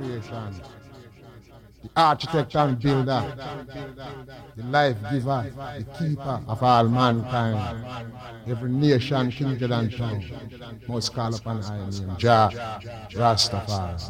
Creation. The architect and builder, the life giver, the keeper of all mankind. Every nation, kindred, and tongue must call upon I name Jah Rastafari.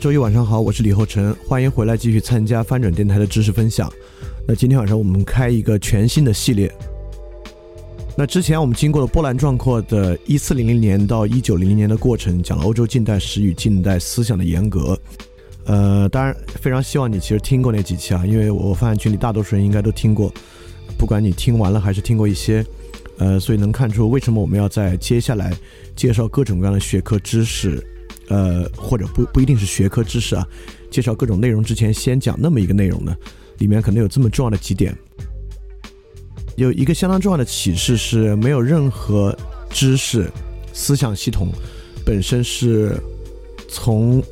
周一晚上好，我是李厚成，欢迎回来继续参加翻转电台的知识分享。那今天晚上我们开一个全新的系列。那之前我们经过了波澜壮阔的一四零零年到一九零零年的过程，讲了欧洲近代史与近代思想的严格。呃，当然非常希望你其实听过那几期啊，因为我发现群里大多数人应该都听过，不管你听完了还是听过一些，呃，所以能看出为什么我们要在接下来介绍各种各样的学科知识。呃，或者不不一定是学科知识啊，介绍各种内容之前，先讲那么一个内容呢，里面可能有这么重要的几点。有一个相当重要的启示是，没有任何知识思想系统本身是从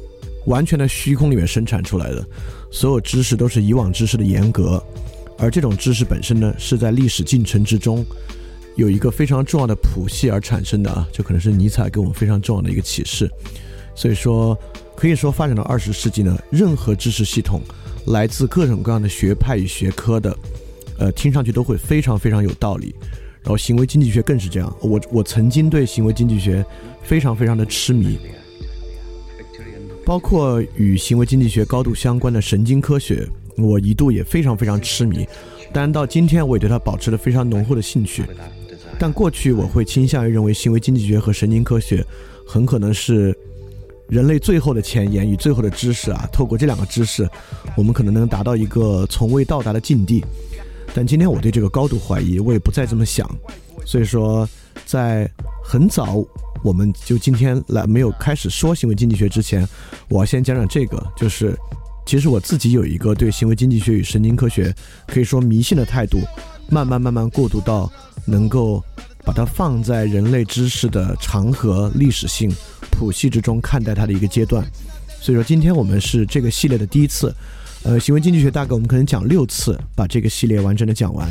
完全的虚空里面生产出来的，所有知识都是以往知识的严格，而这种知识本身呢，是在历史进程之中有一个非常重要的谱系而产生的啊，这可能是尼采给我们非常重要的一个启示。所以说，可以说发展到二十世纪呢，任何知识系统，来自各种各样的学派与学科的，呃，听上去都会非常非常有道理。然后行为经济学更是这样。我我曾经对行为经济学非常非常的痴迷，包括与行为经济学高度相关的神经科学，我一度也非常非常痴迷。当然到今天，我也对它保持了非常浓厚的兴趣。但过去我会倾向于认为行为经济学和神经科学很可能是。人类最后的前沿与最后的知识啊，透过这两个知识，我们可能能达到一个从未到达的境地。但今天我对这个高度怀疑，我也不再这么想。所以说，在很早我们就今天来没有开始说行为经济学之前，我要先讲讲这个，就是其实我自己有一个对行为经济学与神经科学可以说迷信的态度，慢慢慢慢过渡到能够把它放在人类知识的长河历史性。谱系之中看待它的一个阶段，所以说今天我们是这个系列的第一次，呃，行为经济学大概我们可能讲六次，把这个系列完整的讲完。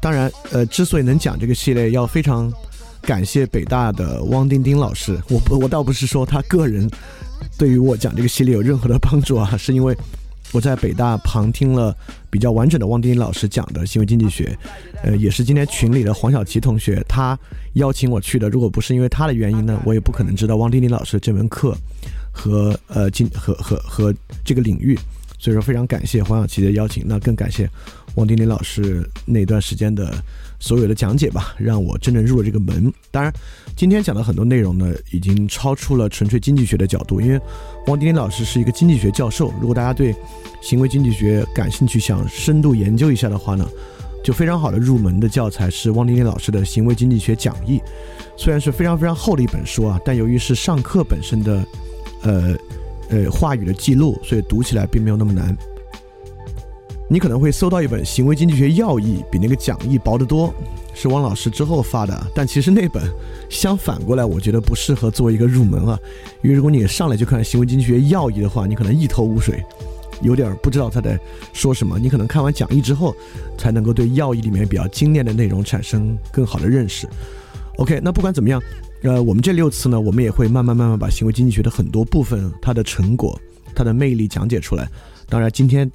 当然，呃，之所以能讲这个系列，要非常感谢北大的汪丁丁老师。我我倒不是说他个人对于我讲这个系列有任何的帮助啊，是因为。我在北大旁听了比较完整的汪丁丁老师讲的行为经济学，呃，也是今天群里的黄小琪同学他邀请我去的。如果不是因为他的原因呢，我也不可能知道汪丁丁老师这门课和呃经和和和这个领域。所以说非常感谢黄小琪的邀请，那更感谢汪丁丁老师那段时间的。所有的讲解吧，让我真正入了这个门。当然，今天讲的很多内容呢，已经超出了纯粹经济学的角度。因为汪丁丁老师是一个经济学教授，如果大家对行为经济学感兴趣，想深度研究一下的话呢，就非常好的入门的教材是汪丁丁老师的《行为经济学讲义》。虽然是非常非常厚的一本书啊，但由于是上课本身的，呃呃话语的记录，所以读起来并没有那么难。你可能会搜到一本《行为经济学要义》，比那个讲义薄得多，是汪老师之后发的，但其实那本相反过来，我觉得不适合作为一个入门啊，因为如果你上来就看行为经济学要义的话，你可能一头雾水，有点不知道他在说什么。你可能看完讲义之后，才能够对要义里面比较精炼的内容产生更好的认识。OK，那不管怎么样，呃，我们这六次呢，我们也会慢慢慢慢把行为经济学的很多部分、它的成果、它的魅力讲解出来。当然，今天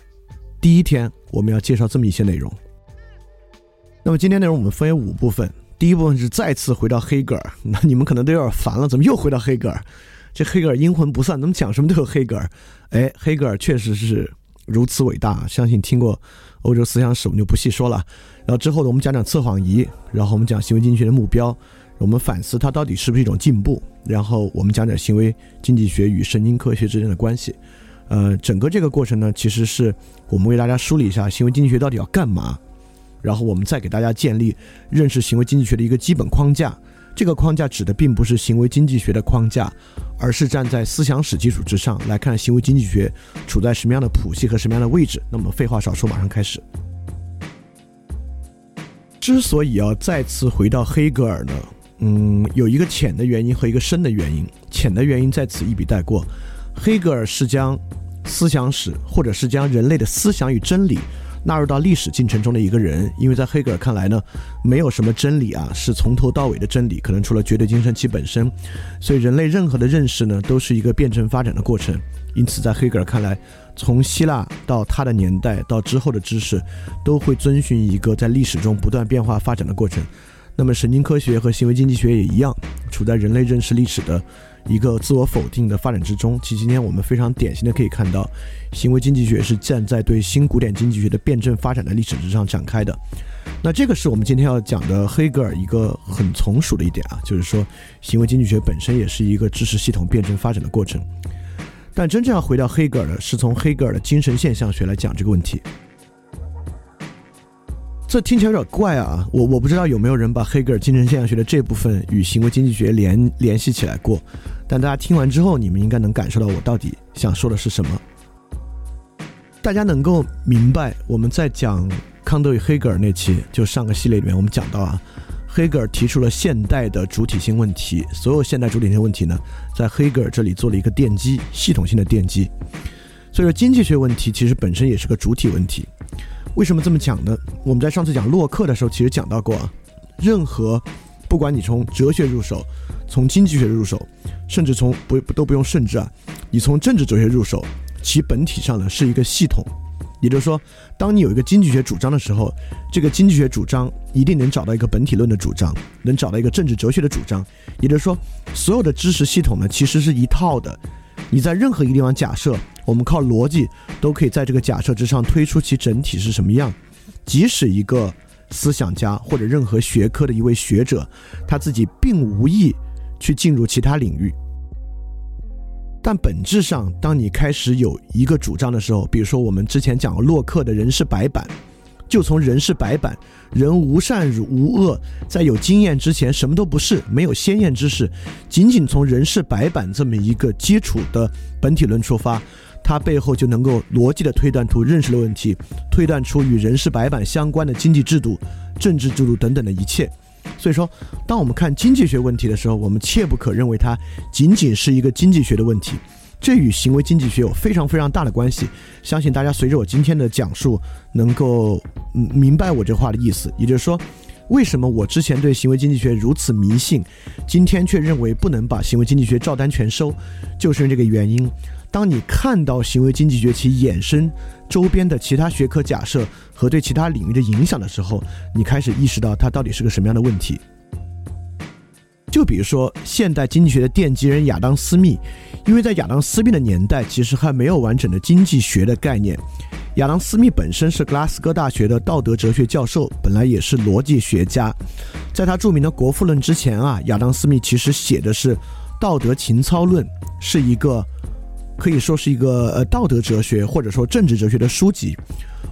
第一天我们要介绍这么一些内容。那么今天内容我们分为五部分，第一部分是再次回到黑格尔。那你们可能都有点烦了，怎么又回到黑格尔？这黑格尔阴魂不散，怎么讲什么都有黑格尔？哎，黑格尔确实是如此伟大，相信听过欧洲思想史，我们就不细说了。然后之后呢，我们讲讲测谎仪，然后我们讲行为经济学的目标，我们反思它到底是不是一种进步，然后我们讲讲行为经济学与神经科学之间的关系。呃，整个这个过程呢，其实是我们为大家梳理一下行为经济学到底要干嘛。然后我们再给大家建立认识行为经济学的一个基本框架，这个框架指的并不是行为经济学的框架，而是站在思想史基础之上来看行为经济学处在什么样的谱系和什么样的位置。那么废话少说，马上开始。之所以要再次回到黑格尔呢，嗯，有一个浅的原因和一个深的原因。浅的原因在此一笔带过，黑格尔是将思想史或者是将人类的思想与真理。纳入到历史进程中的一个人，因为在黑格尔看来呢，没有什么真理啊是从头到尾的真理，可能除了绝对精神其本身，所以人类任何的认识呢都是一个辩证发展的过程。因此，在黑格尔看来，从希腊到他的年代到之后的知识，都会遵循一个在历史中不断变化发展的过程。那么，神经科学和行为经济学也一样，处在人类认识历史的。一个自我否定的发展之中，其实今天我们非常典型的可以看到，行为经济学是站在对新古典经济学的辩证发展的历史之上展开的。那这个是我们今天要讲的黑格尔一个很从属的一点啊，就是说行为经济学本身也是一个知识系统辩证发展的过程。但真正要回到黑格尔的，是从黑格尔的精神现象学来讲这个问题。这听起来有点怪啊！我我不知道有没有人把黑格尔精神现象学的这部分与行为经济学联联系起来过，但大家听完之后，你们应该能感受到我到底想说的是什么。大家能够明白，我们在讲康德与黑格尔那期，就上个系列里面我们讲到啊，黑格尔提出了现代的主体性问题，所有现代主体性问题呢，在黑格尔这里做了一个奠基，系统性的奠基。所以说，经济学问题其实本身也是个主体问题。为什么这么讲呢？我们在上次讲洛克的时候，其实讲到过啊，任何不管你从哲学入手，从经济学入手，甚至从不都不用甚至啊，你从政治哲学入手，其本体上呢是一个系统。也就是说，当你有一个经济学主张的时候，这个经济学主张一定能找到一个本体论的主张，能找到一个政治哲学的主张。也就是说，所有的知识系统呢，其实是一套的。你在任何一个地方假设。我们靠逻辑都可以在这个假设之上推出其整体是什么样。即使一个思想家或者任何学科的一位学者，他自己并无意去进入其他领域，但本质上，当你开始有一个主张的时候，比如说我们之前讲过洛克的人是白板，就从人是白板，人无善无恶，在有经验之前什么都不是，没有先验之识，仅仅从人是白板这么一个基础的本体论出发。它背后就能够逻辑的推断出认识的问题，推断出与人事白板相关的经济制度、政治制度等等的一切。所以说，当我们看经济学问题的时候，我们切不可认为它仅仅是一个经济学的问题，这与行为经济学有非常非常大的关系。相信大家随着我今天的讲述，能够明白我这话的意思。也就是说，为什么我之前对行为经济学如此迷信，今天却认为不能把行为经济学照单全收，就是因为这个原因。当你看到行为经济学其衍生周边的其他学科假设和对其他领域的影响的时候，你开始意识到它到底是个什么样的问题。就比如说现代经济学的奠基人亚当·斯密，因为在亚当·斯密的年代，其实还没有完整的经济学的概念。亚当·斯密本身是格拉斯哥大学的道德哲学教授，本来也是逻辑学家。在他著名的《国富论》之前啊，亚当·斯密其实写的是《道德情操论》，是一个。可以说是一个呃道德哲学或者说政治哲学的书籍，《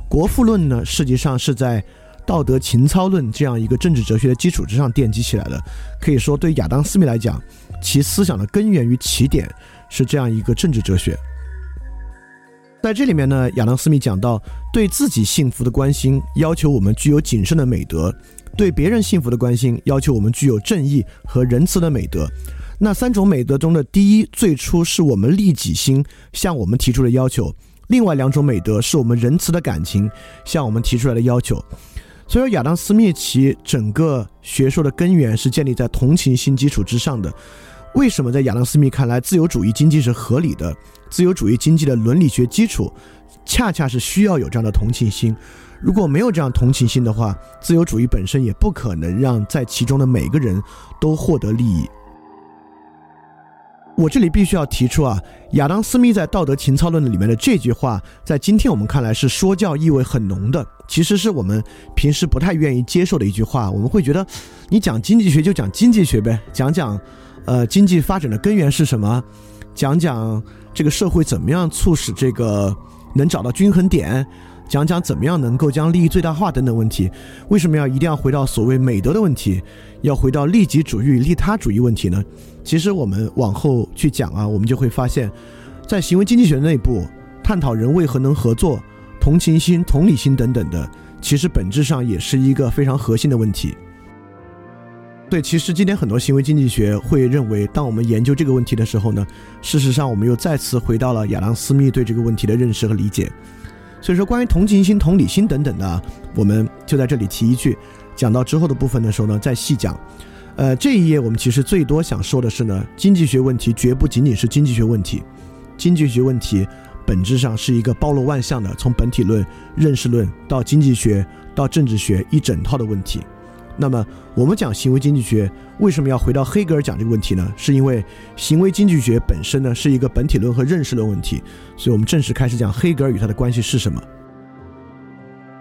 国富论》呢，实际上是在《道德情操论》这样一个政治哲学的基础之上奠基起来的。可以说，对亚当·斯密来讲，其思想的根源与起点是这样一个政治哲学。在这里面呢，亚当·斯密讲到，对自己幸福的关心要求我们具有谨慎的美德；对别人幸福的关心要求我们具有正义和仁慈的美德。那三种美德中的第一，最初是我们利己心向我们提出的要求；另外两种美德是我们仁慈的感情向我们提出来的要求。所以说，亚当·斯密其整个学说的根源是建立在同情心基础之上的。为什么在亚当·斯密看来，自由主义经济是合理的？自由主义经济的伦理学基础，恰恰是需要有这样的同情心。如果没有这样同情心的话，自由主义本身也不可能让在其中的每个人都获得利益。我这里必须要提出啊，亚当·斯密在《道德情操论》里面的这句话，在今天我们看来是说教意味很浓的，其实是我们平时不太愿意接受的一句话。我们会觉得，你讲经济学就讲经济学呗，讲讲，呃，经济发展的根源是什么，讲讲这个社会怎么样促使这个能找到均衡点。讲讲怎么样能够将利益最大化等等问题，为什么要一定要回到所谓美德的问题，要回到利己主义、利他主义问题呢？其实我们往后去讲啊，我们就会发现，在行为经济学内部探讨人为何能合作、同情心、同理心等等的，其实本质上也是一个非常核心的问题。对，其实今天很多行为经济学会认为，当我们研究这个问题的时候呢，事实上我们又再次回到了亚当·斯密对这个问题的认识和理解。所以说，关于同情心、同理心等等的，我们就在这里提一句。讲到之后的部分的时候呢，再细讲。呃，这一页我们其实最多想说的是呢，经济学问题绝不仅仅是经济学问题，经济学问题本质上是一个包罗万象的，从本体论、认识论到经济学到政治学一整套的问题。那么，我们讲行为经济学为什么要回到黑格尔讲这个问题呢？是因为行为经济学本身呢是一个本体论和认识论问题，所以我们正式开始讲黑格尔与他的关系是什么。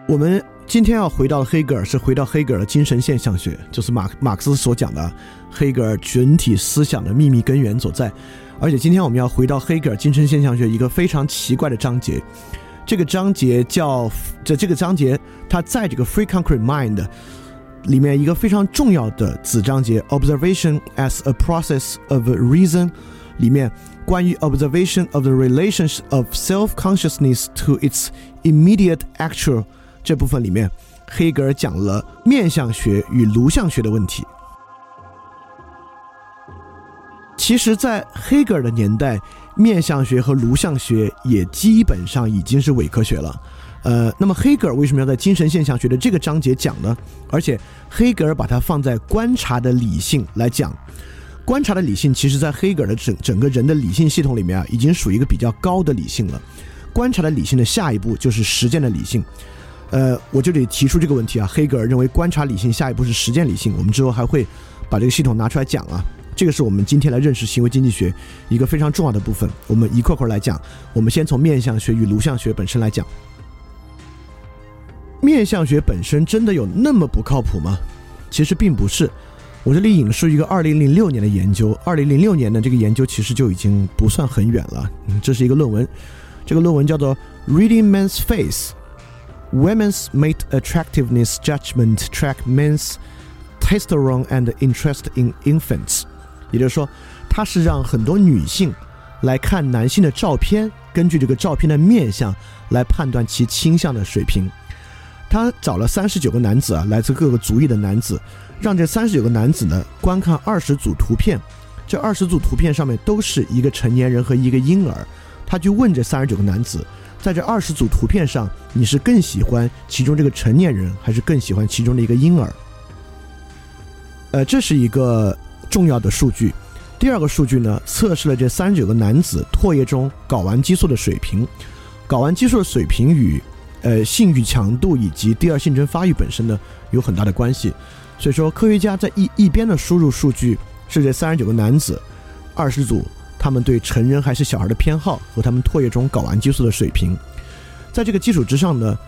我们今天要回到黑格尔，是回到黑格尔的精神现象学，就是马马克思所讲的黑格尔整体思想的秘密根源所在。而且今天我们要回到黑格尔精神现象学一个非常奇怪的章节，这个章节叫这这个章节它在这个 Free Concrete Mind。里面一个非常重要的子章节，observation as a process of reason，里面关于 observation of the relations of self-consciousness to its immediate actual 这部分里面，黑格尔讲了面相学与颅相学的问题。其实，在黑格尔的年代，面相学和颅相学也基本上已经是伪科学了。呃，那么黑格尔为什么要在精神现象学的这个章节讲呢？而且黑格尔把它放在观察的理性来讲，观察的理性，其实在黑格尔的整整个人的理性系统里面啊，已经属于一个比较高的理性了。观察的理性的下一步就是实践的理性。呃，我就得提出这个问题啊，黑格尔认为观察理性下一步是实践理性。我们之后还会把这个系统拿出来讲啊，这个是我们今天来认识行为经济学一个非常重要的部分。我们一块块来讲，我们先从面相学与颅相学本身来讲。面相学本身真的有那么不靠谱吗？其实并不是。我这里引述一个二零零六年的研究，二零零六年的这个研究其实就已经不算很远了。这是一个论文，这个论文叫做《Reading Men's Face: Women's Mate Attractiveness Judgment Track Men's Testosterone and Interest in Infants》。也就是说，它是让很多女性来看男性的照片，根据这个照片的面相来判断其倾向的水平。他找了三十九个男子啊，来自各个族裔的男子，让这三十九个男子呢观看二十组图片，这二十组图片上面都是一个成年人和一个婴儿，他就问这三十九个男子，在这二十组图片上，你是更喜欢其中这个成年人，还是更喜欢其中的一个婴儿？呃，这是一个重要的数据。第二个数据呢，测试了这三十九个男子唾液中睾丸激素的水平，睾丸激素的水平与。呃，性欲强度以及第二性征发育本身呢，有很大的关系。所以说，科学家在一一边的输入数据是这三十九个男子，二十组他们对成人还是小孩的偏好和他们唾液中睾丸激素的水平。在这个基础之上呢，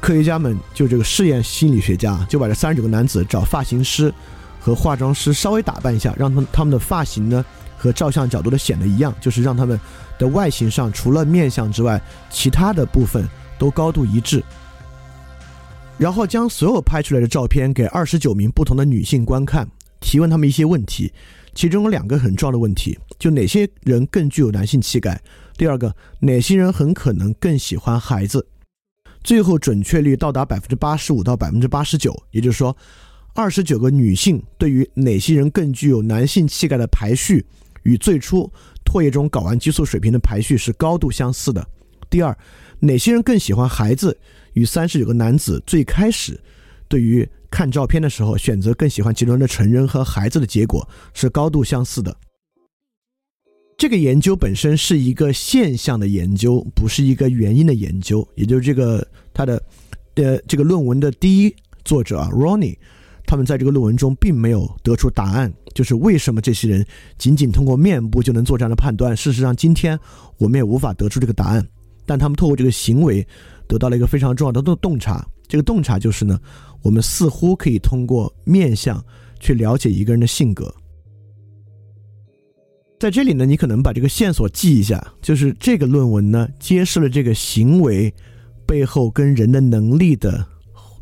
科学家们就这个试验心理学家就把这三十九个男子找发型师和化妆师稍微打扮一下，让他们他们的发型呢和照相角度的显得一样，就是让他们的外形上除了面相之外，其他的部分。都高度一致，然后将所有拍出来的照片给二十九名不同的女性观看，提问他们一些问题，其中有两个很重要的问题：就哪些人更具有男性气概？第二个，哪些人很可能更喜欢孩子？最后准确率到达百分之八十五到百分之八十九，也就是说，二十九个女性对于哪些人更具有男性气概的排序，与最初唾液中睾丸激素水平的排序是高度相似的。第二，哪些人更喜欢孩子，与三十九个男子最开始对于看照片的时候选择更喜欢其中的成人和孩子的结果是高度相似的。这个研究本身是一个现象的研究，不是一个原因的研究。也就是这个他的呃这个论文的第一作者啊，Ronnie，他们在这个论文中并没有得出答案，就是为什么这些人仅仅通过面部就能做这样的判断。事实上，今天我们也无法得出这个答案。但他们透过这个行为得到了一个非常重要的洞洞察。这个洞察就是呢，我们似乎可以通过面相去了解一个人的性格。在这里呢，你可能把这个线索记一下，就是这个论文呢揭示了这个行为背后跟人的能力的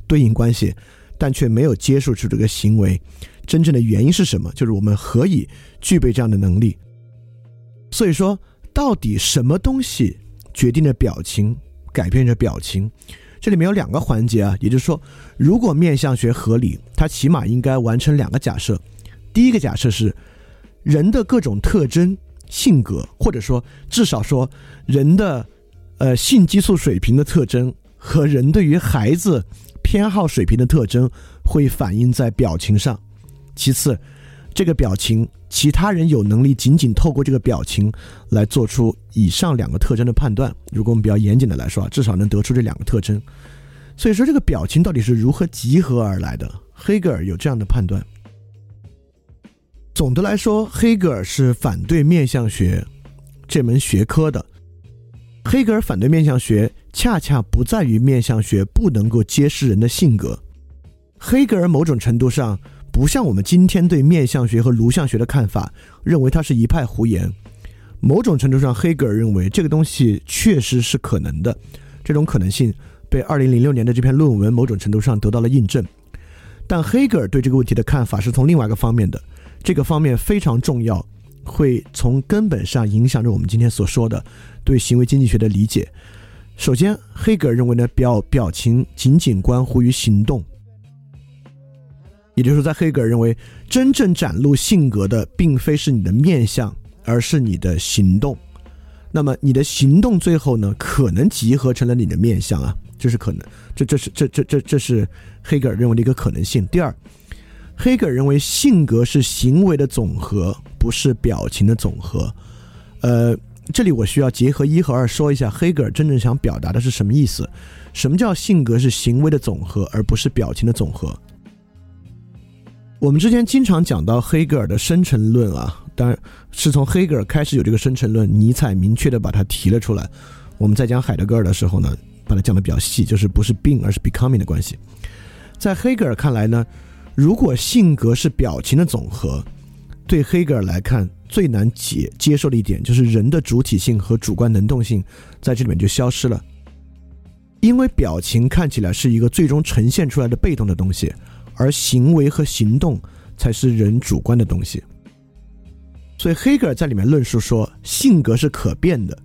对应关系，但却没有揭示出这个行为真正的原因是什么，就是我们何以具备这样的能力。所以说，到底什么东西决定着表情，改变着表情？这里面有两个环节啊，也就是说，如果面相学合理，它起码应该完成两个假设。第一个假设是。人的各种特征、性格，或者说至少说人的呃性激素水平的特征和人对于孩子偏好水平的特征，会反映在表情上。其次，这个表情，其他人有能力仅仅透过这个表情来做出以上两个特征的判断。如果我们比较严谨的来说啊，至少能得出这两个特征。所以说，这个表情到底是如何集合而来的？黑格尔有这样的判断。总的来说，黑格尔是反对面相学这门学科的。黑格尔反对面相学，恰恰不在于面相学不能够揭示人的性格。黑格尔某种程度上不像我们今天对面相学和颅相学的看法，认为它是一派胡言。某种程度上，黑格尔认为这个东西确实是可能的，这种可能性被二零零六年的这篇论文某种程度上得到了印证。但黑格尔对这个问题的看法是从另外一个方面的。这个方面非常重要，会从根本上影响着我们今天所说的对行为经济学的理解。首先，黑格尔认为呢，表表情仅仅关乎于行动，也就是说，在黑格尔认为，真正展露性格的并非是你的面相，而是你的行动。那么，你的行动最后呢，可能集合成了你的面相啊，这是可能，这这是这这这这是黑格尔认为的一个可能性。第二。黑格尔认为性格是行为的总和，不是表情的总和。呃，这里我需要结合一和二说一下，黑格尔真正想表达的是什么意思？什么叫性格是行为的总和，而不是表情的总和？我们之前经常讲到黑格尔的生成论啊，当然是从黑格尔开始有这个生成论，尼采明确的把它提了出来。我们在讲海德格尔的时候呢，把它讲的比较细，就是不是 being 而是 becoming 的关系。在黑格尔看来呢。如果性格是表情的总和，对黑格尔来看最难解接受的一点就是人的主体性和主观能动性在这里面就消失了，因为表情看起来是一个最终呈现出来的被动的东西，而行为和行动才是人主观的东西。所以黑格尔在里面论述说性格是可变的。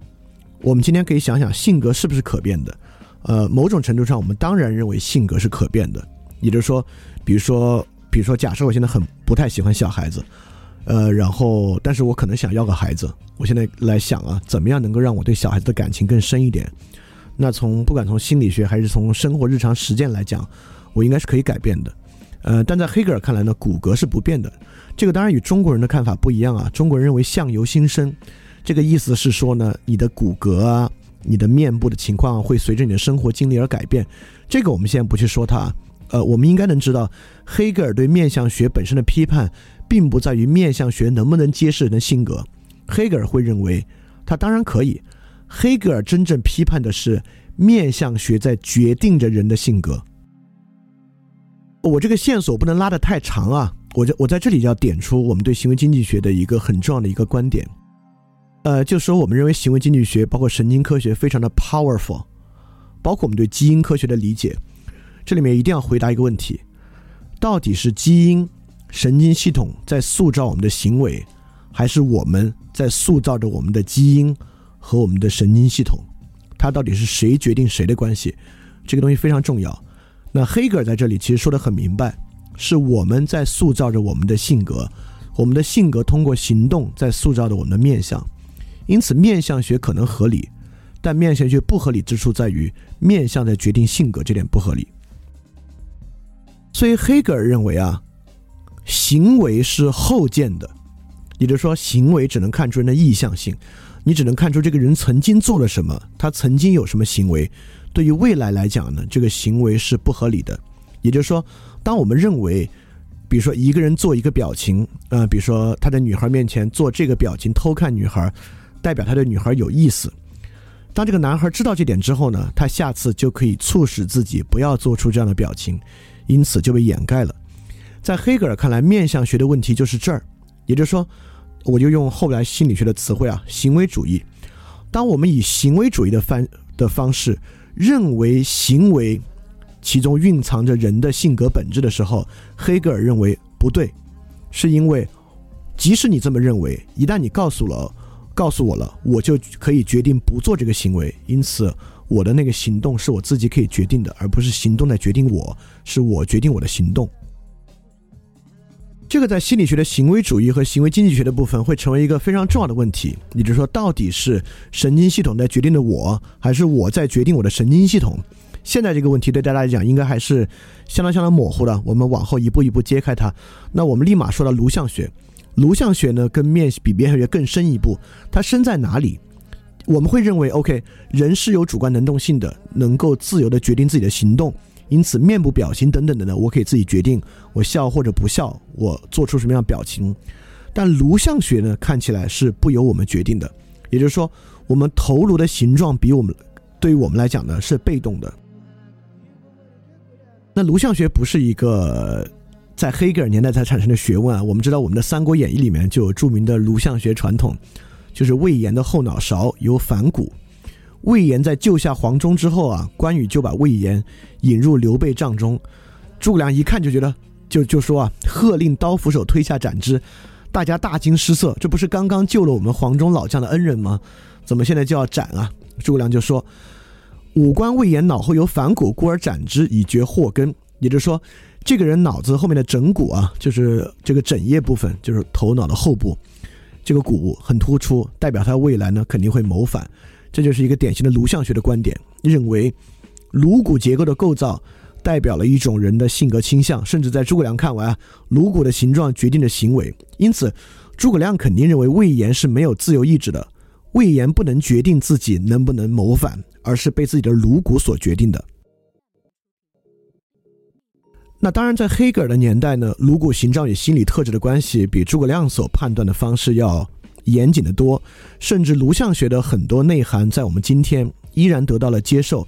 我们今天可以想想性格是不是可变的？呃，某种程度上我们当然认为性格是可变的，也就是说。比如说，比如说，假设我现在很不太喜欢小孩子，呃，然后，但是我可能想要个孩子。我现在来想啊，怎么样能够让我对小孩子的感情更深一点？那从不管从心理学还是从生活日常实践来讲，我应该是可以改变的。呃，但在黑格尔看来呢，骨骼是不变的。这个当然与中国人的看法不一样啊。中国人认为相由心生，这个意思是说呢，你的骨骼啊，你的面部的情况会随着你的生活经历而改变。这个我们现在不去说它。呃，我们应该能知道，黑格尔对面相学本身的批判，并不在于面相学能不能揭示人的性格。黑格尔会认为，他当然可以。黑格尔真正批判的是面相学在决定着人的性格。我这个线索不能拉得太长啊，我就我在这里要点出我们对行为经济学的一个很重要的一个观点。呃，就说我们认为行为经济学包括神经科学非常的 powerful，包括我们对基因科学的理解。这里面一定要回答一个问题：到底是基因神经系统在塑造我们的行为，还是我们在塑造着我们的基因和我们的神经系统？它到底是谁决定谁的关系？这个东西非常重要。那黑格尔在这里其实说的很明白，是我们在塑造着我们的性格，我们的性格通过行动在塑造着我们的面相。因此，面相学可能合理，但面相学不合理之处在于面相在决定性格这点不合理。所以，黑格尔认为啊。行为是后见的，也就是说，行为只能看出人的意向性，你只能看出这个人曾经做了什么，他曾经有什么行为。对于未来来讲呢，这个行为是不合理的。也就是说，当我们认为，比如说一个人做一个表情，呃，比如说他在女孩面前做这个表情偷看女孩，代表他对女孩有意思。当这个男孩知道这点之后呢，他下次就可以促使自己不要做出这样的表情，因此就被掩盖了。在黑格尔看来，面相学的问题就是这儿，也就是说，我就用后来心理学的词汇啊，行为主义。当我们以行为主义的方的方式认为行为其中蕴藏着人的性格本质的时候，黑格尔认为不对，是因为即使你这么认为，一旦你告诉了告诉我了，我就可以决定不做这个行为，因此我的那个行动是我自己可以决定的，而不是行动来决定我，是我决定我的行动。这个在心理学的行为主义和行为经济学的部分会成为一个非常重要的问题。也就是说，到底是神经系统在决定的我，还是我在决定我的神经系统？现在这个问题对大家来讲应该还是相当相当模糊的。我们往后一步一步揭开它。那我们立马说到颅相学。颅相学呢，跟面比面相学更深一步。它深在哪里？我们会认为，OK，人是有主观能动性的，能够自由的决定自己的行动。因此，面部表情等等的呢，我可以自己决定，我笑或者不笑，我做出什么样表情。但颅相学呢，看起来是不由我们决定的，也就是说，我们头颅的形状比我们，对于我们来讲呢，是被动的。那颅相学不是一个在黑格尔年代才产生的学问啊。我们知道，我们的《三国演义》里面就有著名的颅相学传统，就是魏延的后脑勺有反骨。魏延在救下黄忠之后啊，关羽就把魏延引入刘备帐中，诸葛亮一看就觉得，就就说啊，喝令刀斧手推下斩之，大家大惊失色，这不是刚刚救了我们黄忠老将的恩人吗？怎么现在就要斩啊？诸葛亮就说，五官魏延脑后有反骨，故而斩之以绝祸根。也就是说，这个人脑子后面的枕骨啊，就是这个枕叶部分，就是头脑的后部，这个骨很突出，代表他未来呢肯定会谋反。这就是一个典型的颅相学的观点，认为颅骨结构的构造代表了一种人的性格倾向，甚至在诸葛亮看来，颅骨的形状决定着行为。因此，诸葛亮肯定认为魏延是没有自由意志的，魏延不能决定自己能不能谋反，而是被自己的颅骨所决定的。那当然，在黑格尔的年代呢，颅骨形状与心理特质的关系比诸葛亮所判断的方式要。严谨的多，甚至颅相学的很多内涵，在我们今天依然得到了接受。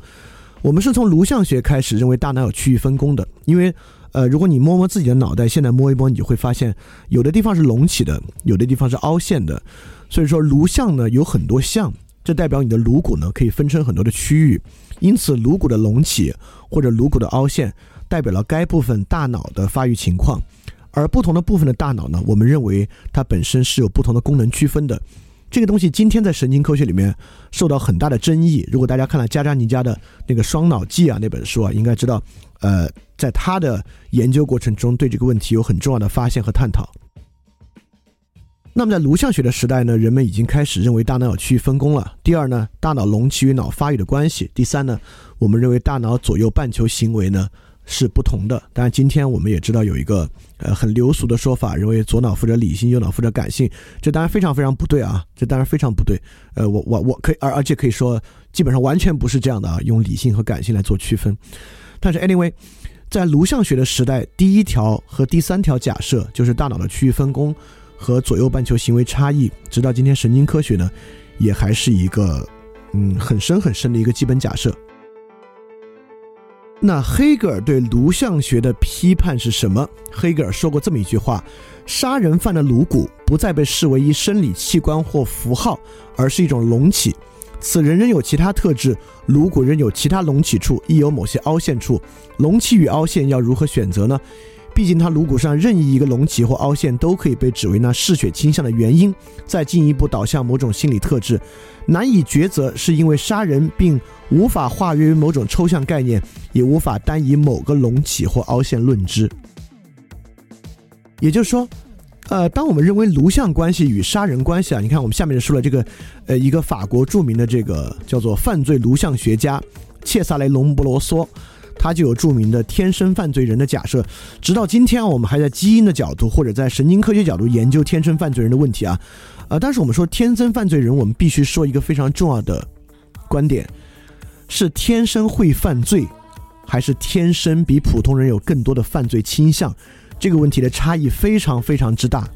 我们是从颅相学开始认为大脑有区域分工的，因为，呃，如果你摸摸自己的脑袋，现在摸一摸，你就会发现，有的地方是隆起的，有的地方是凹陷的。所以说，颅相呢有很多相，这代表你的颅骨呢可以分成很多的区域。因此，颅骨的隆起或者颅骨的凹陷，代表了该部分大脑的发育情况。而不同的部分的大脑呢，我们认为它本身是有不同的功能区分的。这个东西今天在神经科学里面受到很大的争议。如果大家看了加扎尼加的那个《双脑记》啊那本书啊，应该知道，呃，在他的研究过程中对这个问题有很重要的发现和探讨。那么在颅相学的时代呢，人们已经开始认为大脑有区域分工了。第二呢，大脑隆起与脑发育的关系。第三呢，我们认为大脑左右半球行为呢。是不同的，当然，今天我们也知道有一个呃很流俗的说法，认为左脑负责理性，右脑负责感性，这当然非常非常不对啊，这当然非常不对。呃，我我我可以，而而且可以说，基本上完全不是这样的啊，用理性和感性来做区分。但是，anyway，在颅相学的时代，第一条和第三条假设就是大脑的区域分工和左右半球行为差异，直到今天神经科学呢，也还是一个嗯很深很深的一个基本假设。那黑格尔对颅相学的批判是什么？黑格尔说过这么一句话：杀人犯的颅骨不再被视为一生理器官或符号，而是一种隆起。此人仍有其他特质，颅骨仍有其他隆起处，亦有某些凹陷处。隆起与凹陷要如何选择呢？毕竟他颅骨上任意一个隆起或凹陷都可以被指为那嗜血倾向的原因，再进一步导向某种心理特质。难以抉择，是因为杀人并无法化约为某种抽象概念，也无法单以某个隆起或凹陷论之。也就是说，呃，当我们认为颅相关系与杀人关系啊，你看我们下面就说了这个，呃，一个法国著名的这个叫做犯罪颅相学家切萨雷隆布罗梭，他就有著名的天生犯罪人的假设。直到今天，我们还在基因的角度或者在神经科学角度研究天生犯罪人的问题啊。呃，但是我们说天生犯罪人，我们必须说一个非常重要的观点：是天生会犯罪，还是天生比普通人有更多的犯罪倾向？这个问题的差异非常非常之大。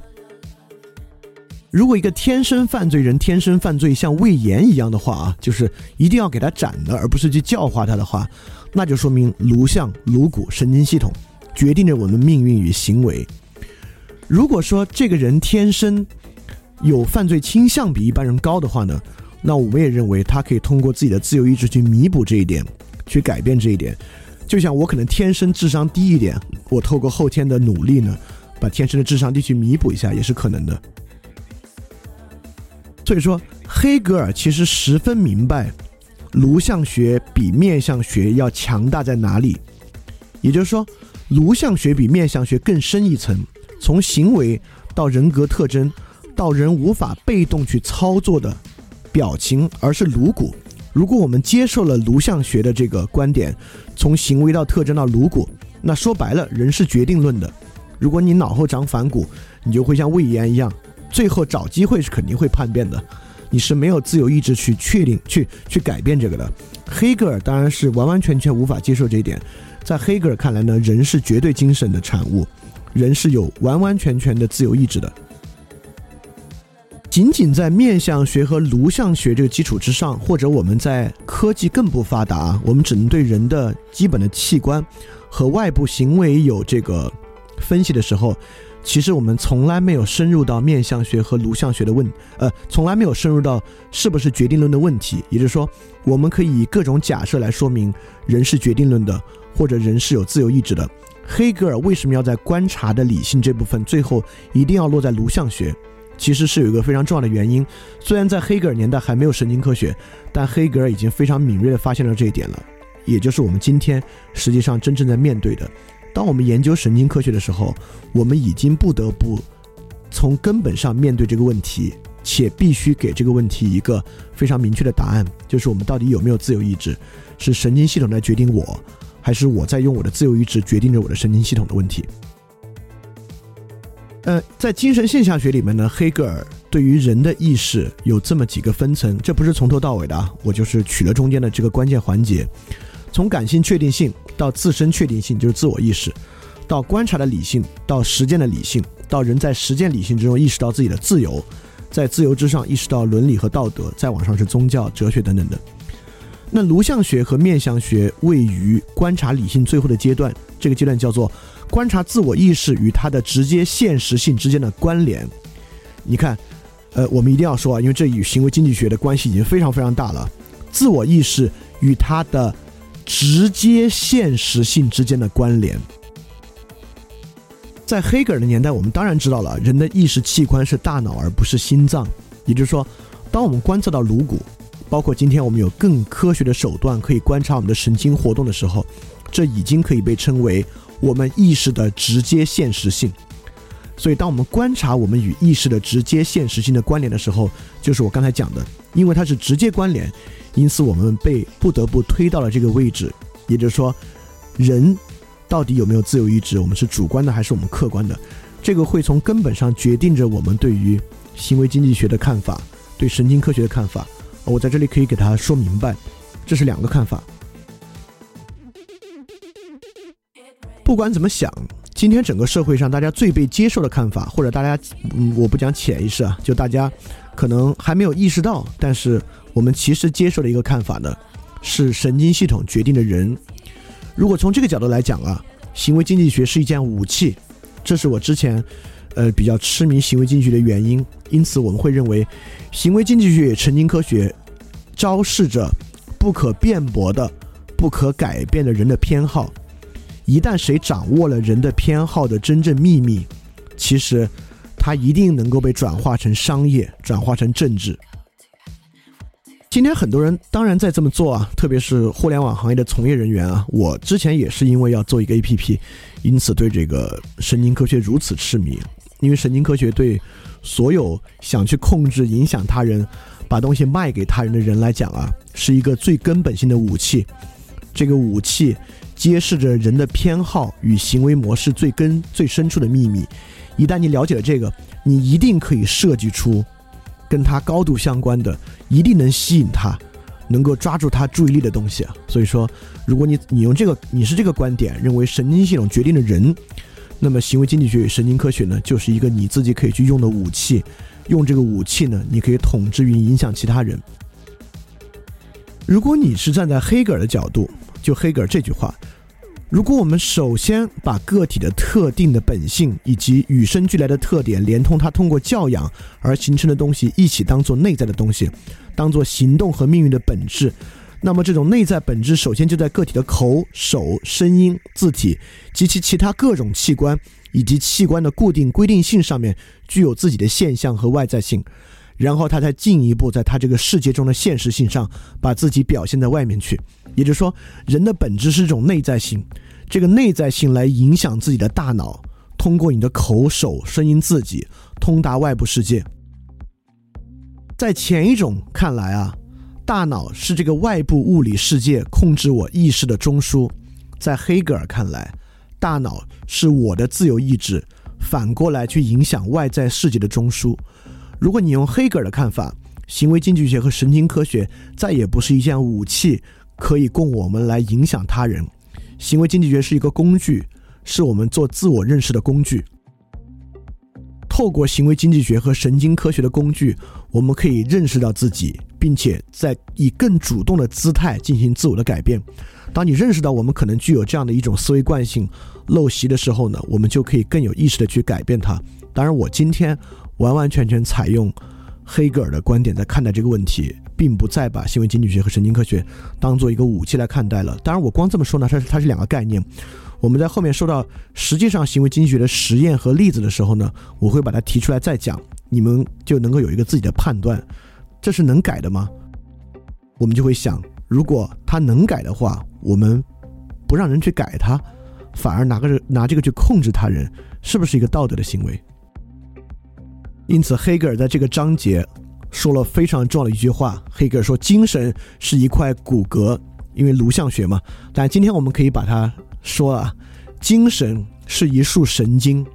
如果一个天生犯罪人天生犯罪像胃炎一样的话啊，就是一定要给他斩的，而不是去教化他的话，那就说明颅相、颅骨、神经系统决定着我们命运与行为。如果说这个人天生有犯罪倾向比一般人高的话呢，那我们也认为他可以通过自己的自由意志去弥补这一点，去改变这一点。就像我可能天生智商低一点，我透过后天的努力呢，把天生的智商低去弥补一下也是可能的。所以说，黑格尔其实十分明白，颅相学比面相学要强大在哪里。也就是说，颅相学比面相学更深一层，从行为到人格特征，到人无法被动去操作的表情，而是颅骨。如果我们接受了颅相学的这个观点，从行为到特征到颅骨，那说白了，人是决定论的。如果你脑后长反骨，你就会像胃炎一样，最后找机会是肯定会叛变的。你是没有自由意志去确定、去去改变这个的。黑格尔当然是完完全全无法接受这一点。在黑格尔看来呢，人是绝对精神的产物，人是有完完全全的自由意志的。仅仅在面相学和颅相学这个基础之上，或者我们在科技更不发达，我们只能对人的基本的器官和外部行为有这个分析的时候，其实我们从来没有深入到面相学和颅相学的问，呃，从来没有深入到是不是决定论的问题。也就是说，我们可以以各种假设来说明人是决定论的，或者人是有自由意志的。黑格尔为什么要在观察的理性这部分最后一定要落在颅相学？其实是有一个非常重要的原因，虽然在黑格尔年代还没有神经科学，但黑格尔已经非常敏锐地发现了这一点了，也就是我们今天实际上真正在面对的。当我们研究神经科学的时候，我们已经不得不从根本上面对这个问题，且必须给这个问题一个非常明确的答案，就是我们到底有没有自由意志？是神经系统在决定我，还是我在用我的自由意志决定着我的神经系统的问题？呃，在精神现象学里面呢，黑格尔对于人的意识有这么几个分层，这不是从头到尾的啊，我就是取了中间的这个关键环节，从感性确定性到自身确定性，就是自我意识，到观察的理性，到实践的理性，到人在实践理性之中意识到自己的自由，在自由之上意识到伦理和道德，再往上是宗教、哲学等等的。那颅相学和面相学位于观察理性最后的阶段，这个阶段叫做。观察自我意识与它的直接现实性之间的关联，你看，呃，我们一定要说啊，因为这与行为经济学的关系已经非常非常大了。自我意识与它的直接现实性之间的关联，在黑格尔的年代，我们当然知道了，人的意识器官是大脑而不是心脏。也就是说，当我们观测到颅骨，包括今天我们有更科学的手段可以观察我们的神经活动的时候，这已经可以被称为。我们意识的直接现实性，所以当我们观察我们与意识的直接现实性的关联的时候，就是我刚才讲的，因为它是直接关联，因此我们被不得不推到了这个位置。也就是说，人到底有没有自由意志？我们是主观的还是我们客观的？这个会从根本上决定着我们对于行为经济学的看法，对神经科学的看法。我在这里可以给他说明白，这是两个看法。不管怎么想，今天整个社会上大家最被接受的看法，或者大家，嗯，我不讲潜意识啊，就大家可能还没有意识到，但是我们其实接受的一个看法呢，是神经系统决定的人。如果从这个角度来讲啊，行为经济学是一件武器，这是我之前，呃，比较痴迷行为经济学的原因。因此，我们会认为，行为经济学神经科学昭示着不可辩驳的、不可改变的人的偏好。一旦谁掌握了人的偏好的真正秘密，其实它一定能够被转化成商业，转化成政治。今天很多人当然在这么做啊，特别是互联网行业的从业人员啊。我之前也是因为要做一个 APP，因此对这个神经科学如此痴迷。因为神经科学对所有想去控制、影响他人、把东西卖给他人的人来讲啊，是一个最根本性的武器。这个武器揭示着人的偏好与行为模式最根、最深处的秘密。一旦你了解了这个，你一定可以设计出。跟他高度相关的，一定能吸引他，能够抓住他注意力的东西啊。所以说，如果你你用这个，你是这个观点，认为神经系统决定了人，那么行为经济学与神经科学呢，就是一个你自己可以去用的武器。用这个武器呢，你可以统治与影响其他人。如果你是站在黑格尔的角度，就黑格尔这句话。如果我们首先把个体的特定的本性以及与生俱来的特点，连同他通过教养而形成的东西一起当做内在的东西，当做行动和命运的本质，那么这种内在本质首先就在个体的口、手、声音、字体及其其他各种器官以及器官的固定规定性上面具有自己的现象和外在性，然后他才进一步在他这个世界中的现实性上把自己表现在外面去。也就是说，人的本质是一种内在性，这个内在性来影响自己的大脑，通过你的口、手、声音、自己通达外部世界。在前一种看来啊，大脑是这个外部物理世界控制我意识的中枢；在黑格尔看来，大脑是我的自由意志反过来去影响外在世界的中枢。如果你用黑格尔的看法，行为经济学和神经科学再也不是一件武器。可以供我们来影响他人。行为经济学是一个工具，是我们做自我认识的工具。透过行为经济学和神经科学的工具，我们可以认识到自己，并且在以更主动的姿态进行自我的改变。当你认识到我们可能具有这样的一种思维惯性陋习的时候呢，我们就可以更有意识的去改变它。当然，我今天完完全全采用。黑格尔的观点在看待这个问题，并不再把行为经济学和神经科学当做一个武器来看待了。当然，我光这么说呢，它是它是两个概念。我们在后面说到实际上行为经济学的实验和例子的时候呢，我会把它提出来再讲，你们就能够有一个自己的判断。这是能改的吗？我们就会想，如果它能改的话，我们不让人去改它，反而拿个拿这个去控制他人，是不是一个道德的行为？因此，黑格尔在这个章节说了非常重要的一句话。黑格尔说：“精神是一块骨骼，因为颅相学嘛。但今天我们可以把它说啊，精神是一束神经。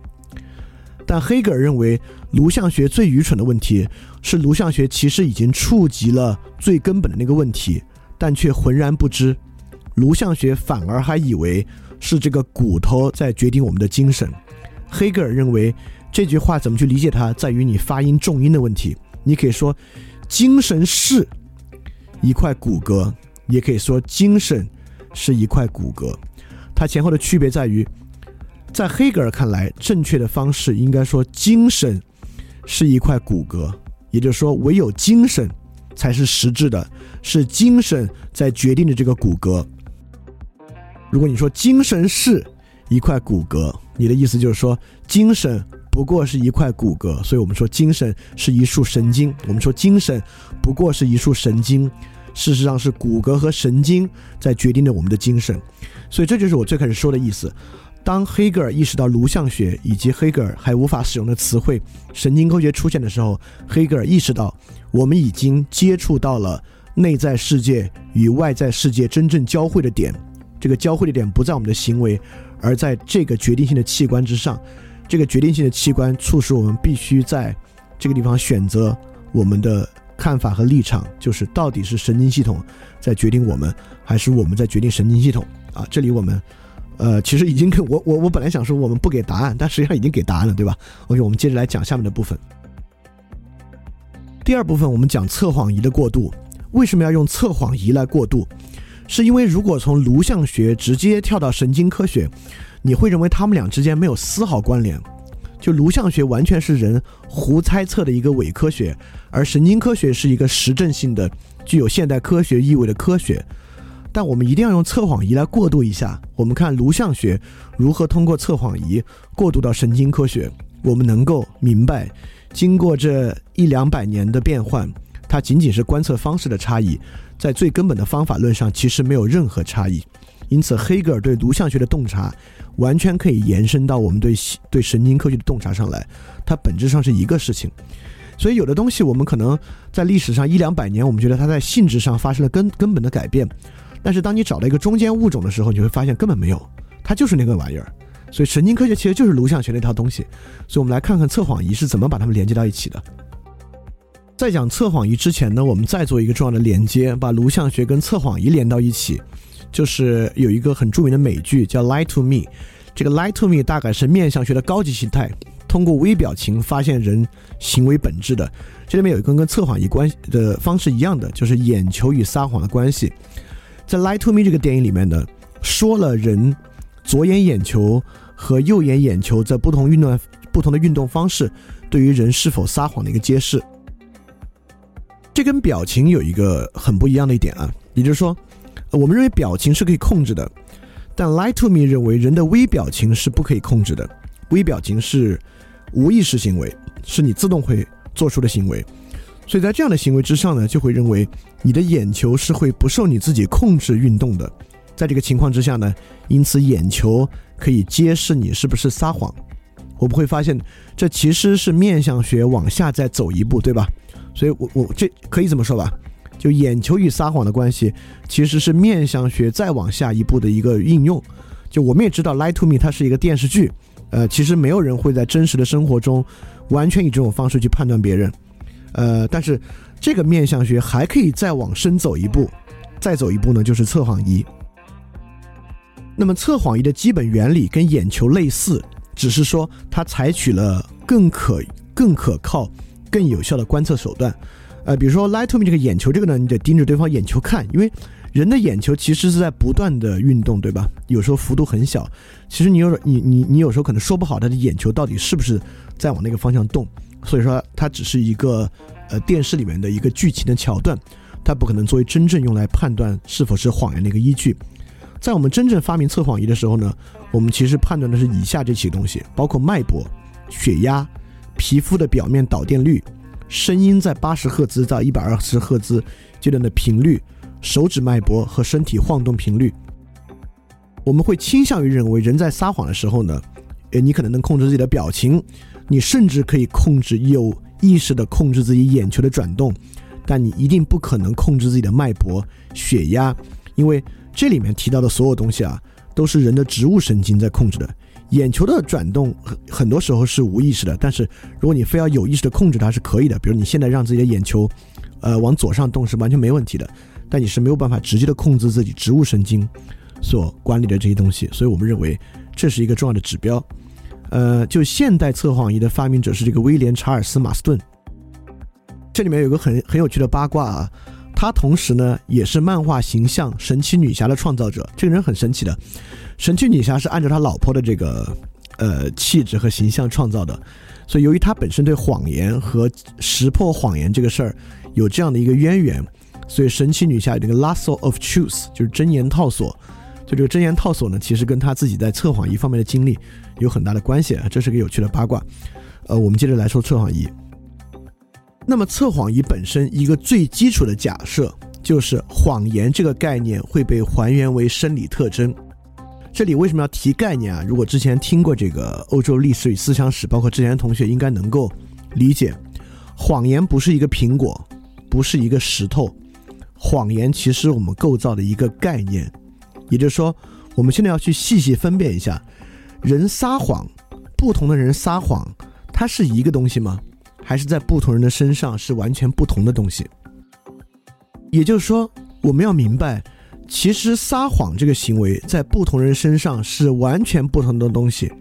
但黑格尔认为，颅相学最愚蠢的问题是，颅相学其实已经触及了最根本的那个问题，但却浑然不知。颅相学反而还以为是这个骨头在决定我们的精神。黑格尔认为。”这句话怎么去理解它，在于你发音重音的问题。你可以说，精神是一块骨骼，也可以说精神是一块骨骼。它前后的区别在于，在黑格尔看来，正确的方式应该说精神是一块骨骼，也就是说，唯有精神才是实质的，是精神在决定着这个骨骼。如果你说精神是一块骨骼，你的意思就是说精神。不过是一块骨骼，所以我们说精神是一束神经。我们说精神不过是一束神经，事实上是骨骼和神经在决定着我们的精神。所以这就是我最开始说的意思。当黑格尔意识到颅相学以及黑格尔还无法使用的词汇神经科学出现的时候，黑格尔意识到我们已经接触到了内在世界与外在世界真正交汇的点。这个交汇的点不在我们的行为，而在这个决定性的器官之上。这个决定性的器官促使我们必须在这个地方选择我们的看法和立场，就是到底是神经系统在决定我们，还是我们在决定神经系统啊？这里我们，呃，其实已经跟我我我本来想说我们不给答案，但实际上已经给答案了，对吧？OK，我们接着来讲下面的部分。第二部分我们讲测谎仪的过渡，为什么要用测谎仪来过渡？是因为如果从颅相学直接跳到神经科学。你会认为他们俩之间没有丝毫关联，就颅相学完全是人胡猜测的一个伪科学，而神经科学是一个实证性的、具有现代科学意味的科学。但我们一定要用测谎仪来过渡一下。我们看颅相学如何通过测谎仪过渡到神经科学，我们能够明白，经过这一两百年的变换，它仅仅是观测方式的差异，在最根本的方法论上其实没有任何差异。因此，黑格尔对颅相学的洞察完全可以延伸到我们对对神经科学的洞察上来，它本质上是一个事情。所以，有的东西我们可能在历史上一两百年，我们觉得它在性质上发生了根根本的改变。但是当你找到一个中间物种的时候，你会发现根本没有，它就是那个玩意儿。所以神经科学其实就是颅相学那套东西。所以我们来看看测谎仪是怎么把它们连接到一起的。在讲测谎仪之前呢，我们再做一个重要的连接，把颅相学跟测谎仪连到一起。就是有一个很著名的美剧叫《Lie to Me》，这个《Lie to Me》大概是面相学的高级形态，通过微表情发现人行为本质的。这里面有一个跟测谎仪关系的方式一样的，就是眼球与撒谎的关系。在《Lie to Me》这个电影里面呢，说了人左眼眼球和右眼眼球在不同运动不同的运动方式对于人是否撒谎的一个揭示。这跟表情有一个很不一样的一点啊，也就是说，我们认为表情是可以控制的，但《Lie to Me》认为人的微表情是不可以控制的。微表情是无意识行为，是你自动会做出的行为。所以在这样的行为之上呢，就会认为你的眼球是会不受你自己控制运动的。在这个情况之下呢，因此眼球可以揭示你是不是撒谎。我们会发现，这其实是面相学往下再走一步，对吧？所以，我我这可以这么说吧，就眼球与撒谎的关系，其实是面相学再往下一步的一个应用。就我们也知道，《Lie to Me》它是一个电视剧，呃，其实没有人会在真实的生活中完全以这种方式去判断别人。呃，但是这个面相学还可以再往深走一步，再走一步呢，就是测谎仪。那么测谎仪的基本原理跟眼球类似，只是说它采取了更可、更可靠、更有效的观测手段。呃，比如说 light to me 这个眼球这个呢，你得盯着对方眼球看，因为人的眼球其实是在不断的运动，对吧？有时候幅度很小，其实你有你你你有时候可能说不好他的眼球到底是不是在往那个方向动。所以说，它只是一个呃电视里面的一个剧情的桥段，它不可能作为真正用来判断是否是谎言的一个依据。在我们真正发明测谎仪的时候呢，我们其实判断的是以下这些东西，包括脉搏、血压、皮肤的表面导电率、声音在八十赫兹到一百二十赫兹阶段的频率、手指脉搏和身体晃动频率。我们会倾向于认为，人在撒谎的时候呢，呃，你可能能控制自己的表情。你甚至可以控制有意识的控制自己眼球的转动，但你一定不可能控制自己的脉搏、血压，因为这里面提到的所有东西啊，都是人的植物神经在控制的。眼球的转动很很多时候是无意识的，但是如果你非要有意识的控制它是可以的。比如你现在让自己的眼球，呃，往左上动是完全没问题的，但你是没有办法直接的控制自己植物神经所管理的这些东西。所以我们认为这是一个重要的指标。呃，就现代测谎仪的发明者是这个威廉查尔斯马斯顿。这里面有个很很有趣的八卦啊，他同时呢也是漫画形象神奇女侠的创造者。这个人很神奇的，神奇女侠是按照他老婆的这个呃气质和形象创造的。所以由于他本身对谎言和识破谎言这个事儿有这样的一个渊源，所以神奇女侠有这个 lasso of truth，就是真言套索。就这个真言套索呢，其实跟他自己在测谎仪方面的经历。有很大的关系啊，这是个有趣的八卦。呃，我们接着来说测谎仪。那么测谎仪本身一个最基础的假设就是谎言这个概念会被还原为生理特征。这里为什么要提概念啊？如果之前听过这个欧洲历史与思想史，包括之前的同学应该能够理解，谎言不是一个苹果，不是一个石头，谎言其实我们构造的一个概念。也就是说，我们现在要去细细分辨一下。人撒谎，不同的人撒谎，它是一个东西吗？还是在不同人的身上是完全不同的东西？也就是说，我们要明白，其实撒谎这个行为在不同人身上是完全不同的东西，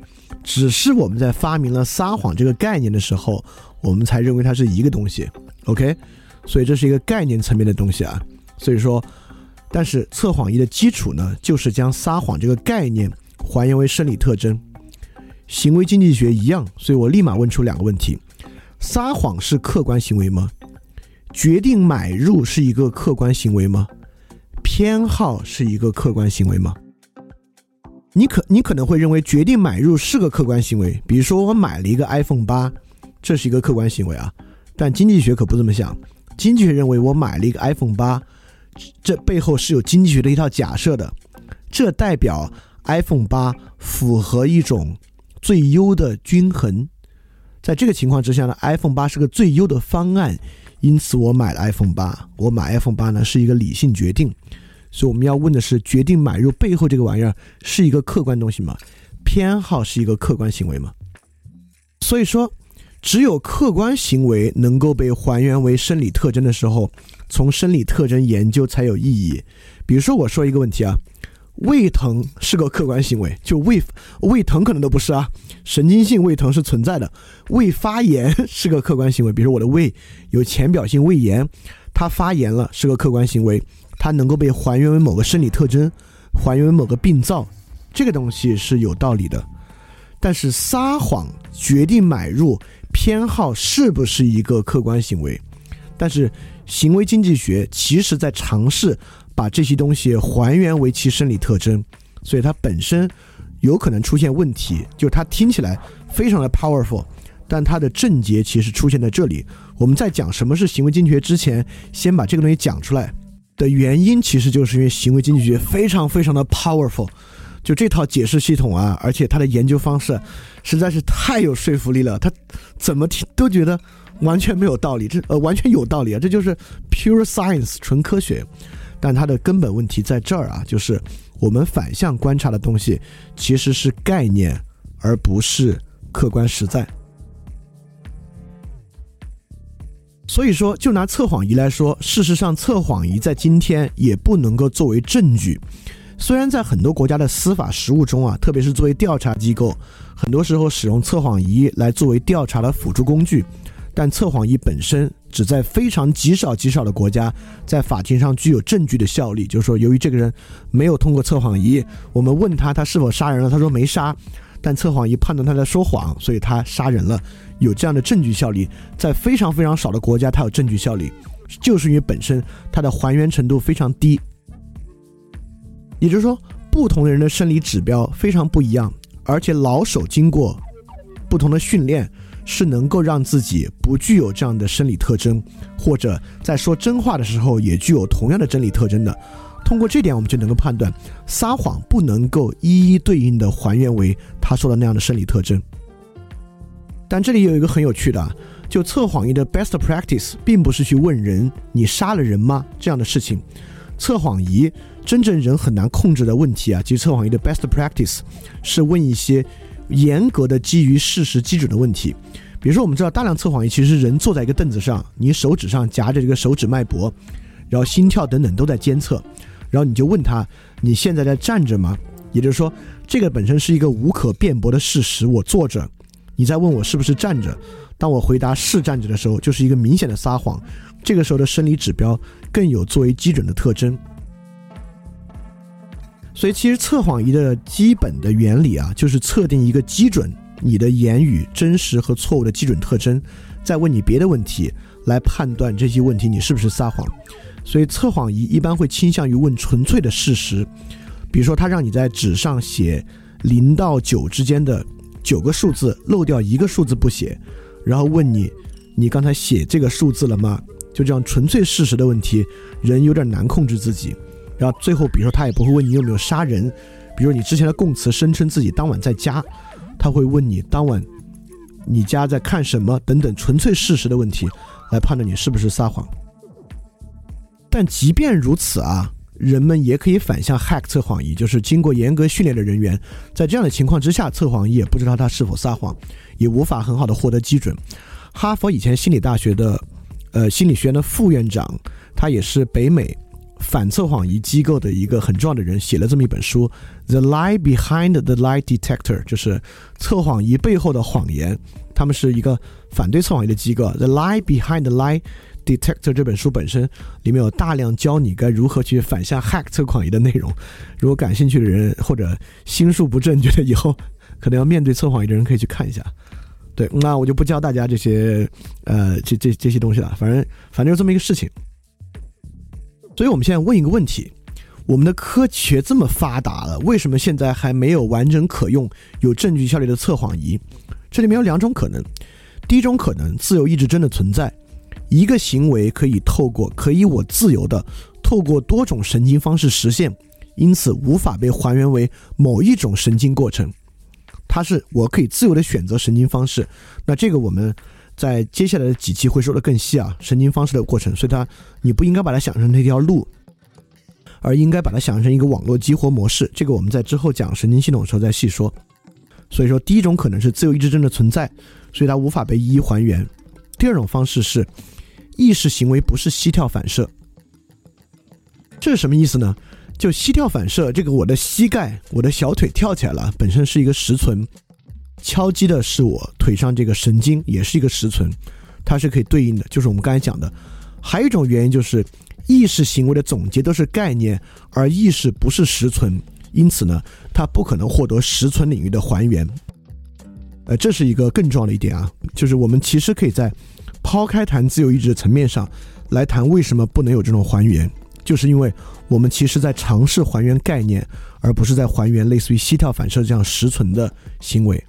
只是我们在发明了撒谎这个概念的时候，我们才认为它是一个东西。OK，所以这是一个概念层面的东西啊。所以说，但是测谎仪的基础呢，就是将撒谎这个概念。还原为生理特征，行为经济学一样，所以我立马问出两个问题：撒谎是客观行为吗？决定买入是一个客观行为吗？偏好是一个客观行为吗？你可你可能会认为决定买入是个客观行为，比如说我买了一个 iPhone 八，这是一个客观行为啊。但经济学可不这么想，经济学认为我买了一个 iPhone 八，这背后是有经济学的一套假设的，这代表 iPhone 八符合一种最优的均衡。在这个情况之下呢，iPhone 八是个最优的方案，因此我买了 iPhone 八。我买 iPhone 八呢是一个理性决定，所以我们要问的是：决定买入背后这个玩意儿是一个客观东西吗？偏好是一个客观行为吗？所以说，只有客观行为能够被还原为生理特征的时候，从生理特征研究才有意义。比如说，我说一个问题啊。胃疼是个客观行为，就胃胃疼可能都不是啊，神经性胃疼是存在的。胃发炎是个客观行为，比如我的胃有浅表性胃炎，它发炎了是个客观行为，它能够被还原为某个生理特征，还原为某个病灶，这个东西是有道理的。但是撒谎决定买入偏好是不是一个客观行为？但是行为经济学其实在尝试。把这些东西还原为其生理特征，所以它本身有可能出现问题。就它听起来非常的 powerful，但它的症结其实出现在这里。我们在讲什么是行为经济学之前，先把这个东西讲出来的原因，其实就是因为行为经济学非常非常的 powerful。就这套解释系统啊，而且它的研究方式实在是太有说服力了。他怎么听都觉得完全没有道理，这呃完全有道理啊！这就是 pure science 纯科学。但它的根本问题在这儿啊，就是我们反向观察的东西其实是概念，而不是客观实在。所以说，就拿测谎仪来说，事实上，测谎仪在今天也不能够作为证据。虽然在很多国家的司法实务中啊，特别是作为调查机构，很多时候使用测谎仪来作为调查的辅助工具。但测谎仪本身只在非常极少极少的国家，在法庭上具有证据的效力。就是说，由于这个人没有通过测谎仪，我们问他他是否杀人了，他说没杀，但测谎仪判断他在说谎，所以他杀人了，有这样的证据效力。在非常非常少的国家，它有证据效力，就是因为本身它的还原程度非常低。也就是说，不同的人的生理指标非常不一样，而且老手经过不同的训练。是能够让自己不具有这样的生理特征，或者在说真话的时候也具有同样的生理特征的。通过这点，我们就能够判断，撒谎不能够一一对应的还原为他说的那样的生理特征。但这里有一个很有趣的，就测谎仪的 best practice 并不是去问人“你杀了人吗”这样的事情。测谎仪真正人很难控制的问题啊，其实测谎仪的 best practice 是问一些。严格的基于事实基准的问题，比如说，我们知道大量测谎仪其实人坐在一个凳子上，你手指上夹着这个手指脉搏，然后心跳等等都在监测，然后你就问他你现在在站着吗？也就是说，这个本身是一个无可辩驳的事实，我坐着，你在问我是不是站着，当我回答是站着的时候，就是一个明显的撒谎，这个时候的生理指标更有作为基准的特征。所以，其实测谎仪的基本的原理啊，就是测定一个基准，你的言语真实和错误的基准特征，再问你别的问题来判断这些问题你是不是撒谎。所以，测谎仪一般会倾向于问纯粹的事实，比如说他让你在纸上写零到九之间的九个数字，漏掉一个数字不写，然后问你，你刚才写这个数字了吗？就这样纯粹事实的问题，人有点难控制自己。然后最后，比如说他也不会问你有没有杀人，比如你之前的供词声称自己当晚在家，他会问你当晚你家在看什么等等纯粹事实的问题，来判断你是不是撒谎。但即便如此啊，人们也可以反向 hack 测谎仪，就是经过严格训练的人员，在这样的情况之下测谎仪也不知道他是否撒谎，也无法很好的获得基准。哈佛以前心理大学的呃心理学院的副院长，他也是北美。反测谎仪机构的一个很重要的人写了这么一本书，《The Lie Behind the Lie Detector》，就是测谎仪背后的谎言。他们是一个反对测谎仪的机构，《The Lie Behind the Lie Detector》这本书本身里面有大量教你该如何去反向 hack 测谎仪的内容。如果感兴趣的人或者心术不正，觉得以后可能要面对测谎仪的人，可以去看一下。对，那我就不教大家这些呃这这这些东西了。反正反正就这么一个事情。所以，我们现在问一个问题：我们的科学这么发达了，为什么现在还没有完整可用、有证据效力的测谎仪？这里面有两种可能。第一种可能，自由意志真的存在，一个行为可以透过可以我自由的透过多种神经方式实现，因此无法被还原为某一种神经过程。它是我可以自由的选择神经方式。那这个我们在接下来的几期会说的更细啊，神经方式的过程。所以它你不应该把它想成那条路，而应该把它想成一个网络激活模式。这个我们在之后讲神经系统的时候再细说。所以说，第一种可能是自由意志真的存在。所以它无法被一一还原。第二种方式是，意识行为不是膝跳反射。这是什么意思呢？就膝跳反射，这个我的膝盖、我的小腿跳起来了，本身是一个实存，敲击的是我腿上这个神经，也是一个实存，它是可以对应的。就是我们刚才讲的，还有一种原因就是，意识行为的总结都是概念，而意识不是实存，因此呢，它不可能获得实存领域的还原。呃，这是一个更重要的一点啊，就是我们其实可以在抛开谈自由意志的层面上来谈为什么不能有这种还原，就是因为我们其实在尝试还原概念，而不是在还原类似于膝跳反射这样实存的行为。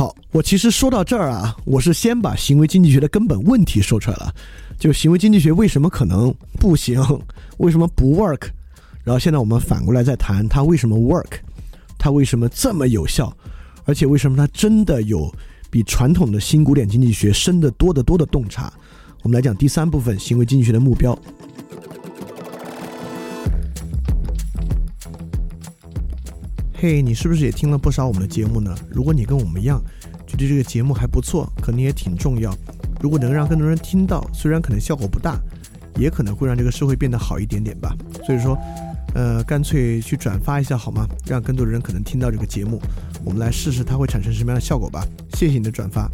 好，我其实说到这儿啊，我是先把行为经济学的根本问题说出来了，就行为经济学为什么可能不行，为什么不 work，然后现在我们反过来再谈它为什么 work，它为什么这么有效。而且为什么它真的有比传统的新古典经济学深得多得多的洞察？我们来讲第三部分行为经济学的目标。嘿，你是不是也听了不少我们的节目呢？如果你跟我们一样觉得这个节目还不错，可能也挺重要。如果能让更多人听到，虽然可能效果不大，也可能会让这个社会变得好一点点吧。所以说。呃，干脆去转发一下好吗？让更多人可能听到这个节目，我们来试试它会产生什么样的效果吧。谢谢你的转发。